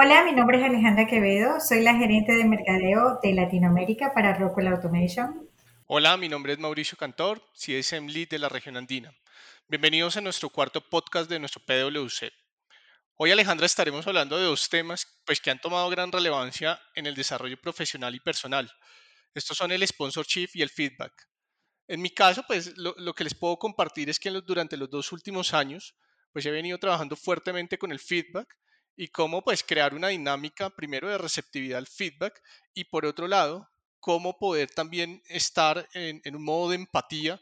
Hola, mi nombre es Alejandra Quevedo, soy la gerente de mercadeo de Latinoamérica para Rockwell Automation. Hola, mi nombre es Mauricio Cantor, CSM Lead de la región andina. Bienvenidos a nuestro cuarto podcast de nuestro PwC. Hoy, Alejandra, estaremos hablando de dos temas pues, que han tomado gran relevancia en el desarrollo profesional y personal. Estos son el sponsorship y el feedback. En mi caso, pues lo, lo que les puedo compartir es que durante los dos últimos años, pues he venido trabajando fuertemente con el feedback y cómo pues crear una dinámica primero de receptividad al feedback y por otro lado, cómo poder también estar en, un modo de empatía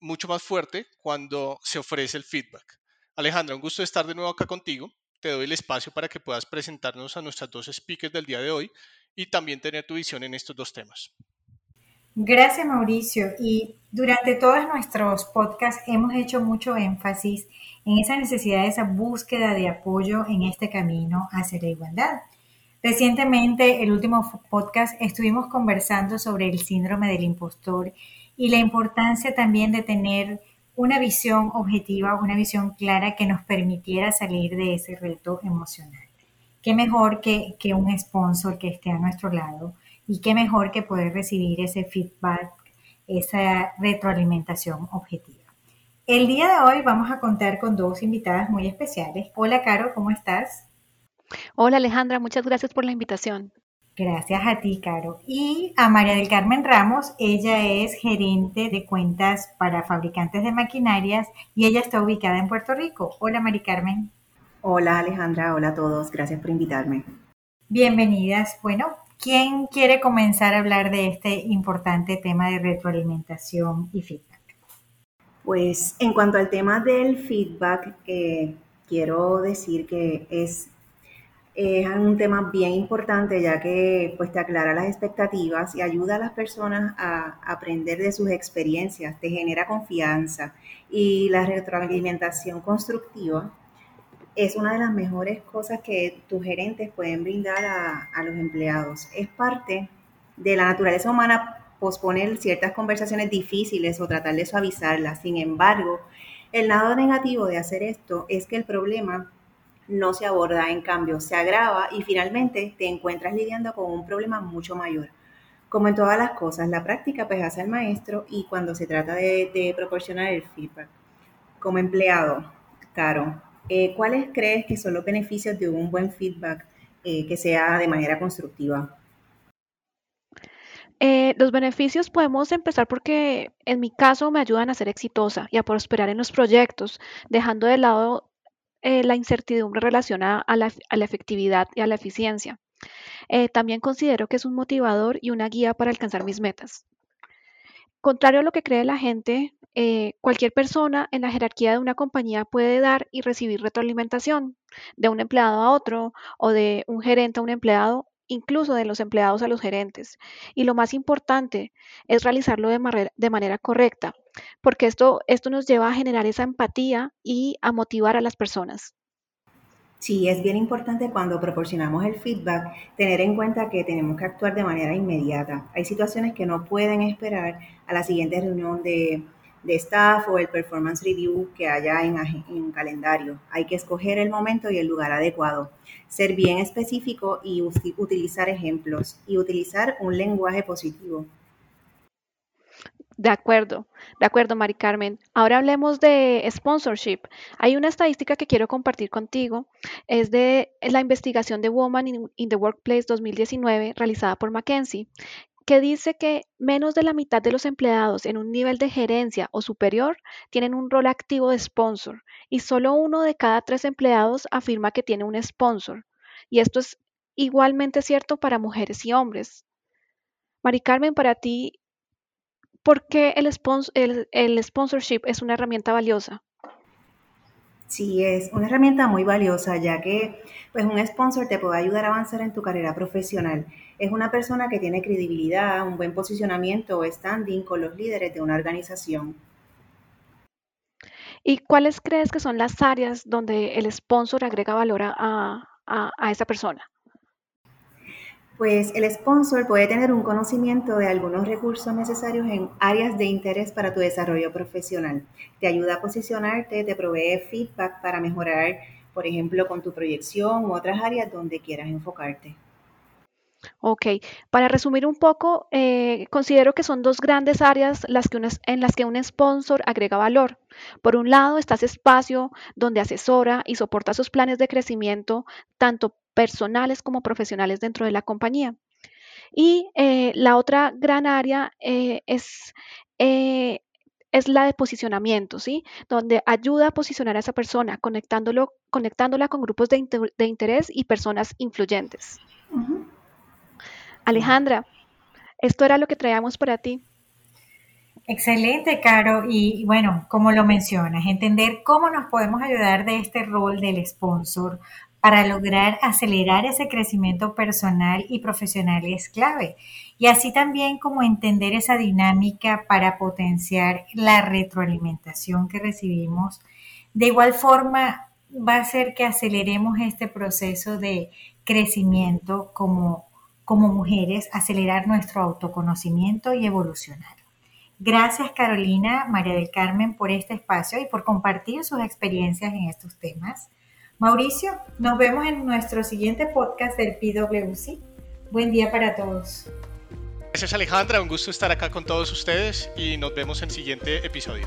mucho más fuerte cuando se ofrece el feedback. Alejandra, un gusto estar de nuevo acá contigo. Te doy el espacio para que puedas presentarnos a nuestras dos speakers del día de hoy y también tener tu visión en estos dos temas. Gracias, Mauricio. Y durante todos nuestros podcasts hemos hecho mucho énfasis en esa necesidad, esa búsqueda de apoyo en este camino hacia la igualdad. Recientemente, el último podcast, estuvimos conversando sobre el síndrome del impostor y la importancia también de tener una visión objetiva, una visión clara que nos permitiera salir de ese reto emocional. Qué mejor que, que un sponsor que esté a nuestro lado y qué mejor que poder recibir ese feedback, esa retroalimentación objetiva. El día de hoy vamos a contar con dos invitadas muy especiales. Hola, Caro, ¿cómo estás? Hola, Alejandra, muchas gracias por la invitación. Gracias a ti, Caro. Y a María del Carmen Ramos, ella es gerente de cuentas para fabricantes de maquinarias y ella está ubicada en Puerto Rico. Hola, María Carmen. Hola, Alejandra. Hola a todos. Gracias por invitarme. Bienvenidas. Bueno, ¿Quién quiere comenzar a hablar de este importante tema de retroalimentación y feedback? Pues en cuanto al tema del feedback, eh, quiero decir que es, un tema bien importante ya que pues, te aclara las expectativas y ayuda a las personas a aprender de sus experiencias, te genera confianza y la retroalimentación constructiva es una de las mejores cosas que tus gerentes pueden brindar a, los empleados. Es parte de la naturaleza humana posponer ciertas conversaciones difíciles o tratar de suavizarlas. Sin embargo, el lado negativo de hacer esto es que el problema no se aborda, en cambio se agrava y finalmente te encuentras lidiando con un problema mucho mayor. Como en todas las cosas, la práctica pues hace al maestro y cuando se trata de, de proporcionar el feedback. Como empleado, Caro, eh, ¿cuáles crees que son los beneficios de un buen feedback eh, que sea de manera constructiva? Eh, los beneficios podemos empezar porque en mi caso me ayudan a ser exitosa y a prosperar en los proyectos, dejando de lado la incertidumbre relacionada a la, a la, efectividad y a la eficiencia. también considero que es un motivador y una guía para alcanzar mis metas. Contrario a lo que cree la gente, eh, cualquier persona en la jerarquía de una compañía puede dar y recibir retroalimentación de un empleado a otro o de un gerente a un empleado, incluso de los empleados a los gerentes. Y lo más importante es realizarlo de, de manera correcta, porque esto, esto nos lleva a generar esa empatía y a motivar a las personas. Sí, es bien importante cuando proporcionamos el feedback tener en cuenta que tenemos que actuar de manera inmediata. Hay situaciones que no pueden esperar a la siguiente reunión de, staff o el performance review que haya en, en, calendario. Hay que escoger el momento y el lugar adecuado, ser bien específico y utilizar ejemplos y utilizar un lenguaje positivo. De acuerdo, de acuerdo, Mari Carmen. Ahora hablemos de sponsorship. Hay una estadística que quiero compartir contigo. Es de la investigación de Woman in, the Workplace 2019 realizada por McKinsey, que dice que menos de la mitad de los empleados en un nivel de gerencia o superior tienen un rol activo de sponsor y solo uno de cada tres empleados afirma que tiene un sponsor. Y esto es igualmente cierto para mujeres y hombres. Mari Carmen, para ti, ¿Por qué el, el, sponsorship es una herramienta valiosa? Sí, es una herramienta muy valiosa, ya que pues, un sponsor te puede ayudar a avanzar en tu carrera profesional. Es una persona que tiene credibilidad, un buen posicionamiento o standing con los líderes de una organización. ¿Y cuáles crees que son las áreas donde el sponsor agrega valor a, a esa persona? Pues el sponsor puede tener un conocimiento de algunos recursos necesarios en áreas de interés para tu desarrollo profesional. Te ayuda a posicionarte, te provee feedback para mejorar por ejemplo, con tu proyección u otras áreas donde quieras enfocarte. Ok, para resumir un poco, eh, considero que son dos grandes áreas las que en las que un sponsor agrega valor. Por un lado está ese espacio donde asesora y soporta sus planes de crecimiento, tanto personales como profesionales dentro de la compañía. Y eh, la otra gran área eh, es, es la de posicionamiento, ¿sí? Donde ayuda a posicionar a esa persona, conectándolo, conectándola con grupos de, interés y personas influyentes. Alejandra, esto era lo que traíamos para ti. Excelente, Caro. Y bueno, como lo mencionas, entender cómo nos podemos ayudar de este rol del sponsor para lograr acelerar ese crecimiento personal y profesional es clave. Y así también como entender esa dinámica para potenciar la retroalimentación que recibimos. De igual forma, va a hacer que aceleremos este proceso de crecimiento como como mujeres acelerar nuestro autoconocimiento y evolucionar. Gracias Carolina, María del Carmen por este espacio y por compartir sus experiencias en estos temas. Mauricio, nos vemos en nuestro siguiente podcast del PwC. Buen día para todos. Gracias Alejandra, un gusto estar acá con todos ustedes y nos vemos en el siguiente episodio.